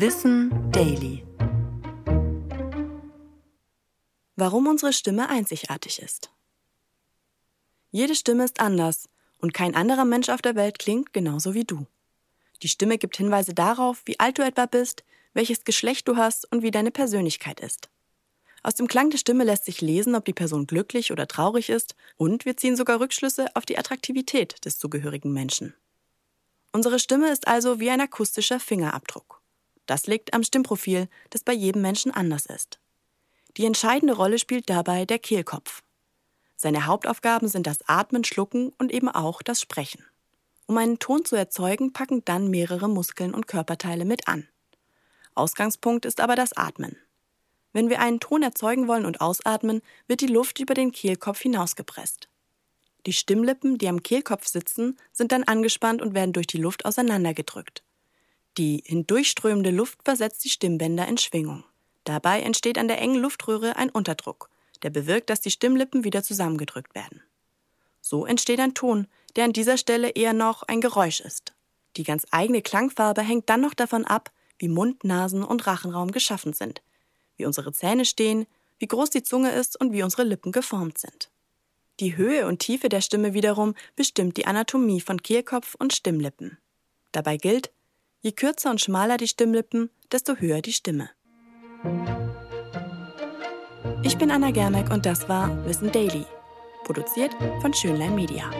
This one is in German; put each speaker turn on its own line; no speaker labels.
Wissen Daily. Warum unsere Stimme einzigartig ist. Jede Stimme ist anders und kein anderer Mensch auf der Welt klingt genauso wie du. Die Stimme gibt Hinweise darauf, wie alt du etwa bist, welches Geschlecht du hast und wie deine Persönlichkeit ist. Aus dem Klang der Stimme lässt sich lesen, ob die Person glücklich oder traurig ist, und wir ziehen sogar Rückschlüsse auf die Attraktivität des zugehörigen Menschen. Unsere Stimme ist also wie ein akustischer Fingerabdruck. Das liegt am Stimmprofil, das bei jedem Menschen anders ist. Die entscheidende Rolle spielt dabei der Kehlkopf. Seine Hauptaufgaben sind das Atmen, Schlucken und eben auch das Sprechen. Um einen Ton zu erzeugen, packen dann mehrere Muskeln und Körperteile mit an. Ausgangspunkt ist aber das Atmen. Wenn wir einen Ton erzeugen wollen und ausatmen, wird die Luft über den Kehlkopf hinausgepresst. Die Stimmlippen, die am Kehlkopf sitzen, sind dann angespannt und werden durch die Luft auseinandergedrückt. Die hindurchströmende Luft versetzt die Stimmbänder in Schwingung. Dabei entsteht an der engen Luftröhre ein Unterdruck, der bewirkt, dass die Stimmlippen wieder zusammengedrückt werden. So entsteht ein Ton, der an dieser Stelle eher noch ein Geräusch ist. Die ganz eigene Klangfarbe hängt dann noch davon ab, wie Mund, Nasen und Rachenraum geschaffen sind, wie unsere Zähne stehen, wie groß die Zunge ist und wie unsere Lippen geformt sind. Die Höhe und Tiefe der Stimme wiederum bestimmt die Anatomie von Kehlkopf und Stimmlippen. Dabei gilt, je kürzer und schmaler die Stimmlippen, desto höher die Stimme. Ich bin Anna Germeck und das war Wissen Daily, produziert von Schönlein Media.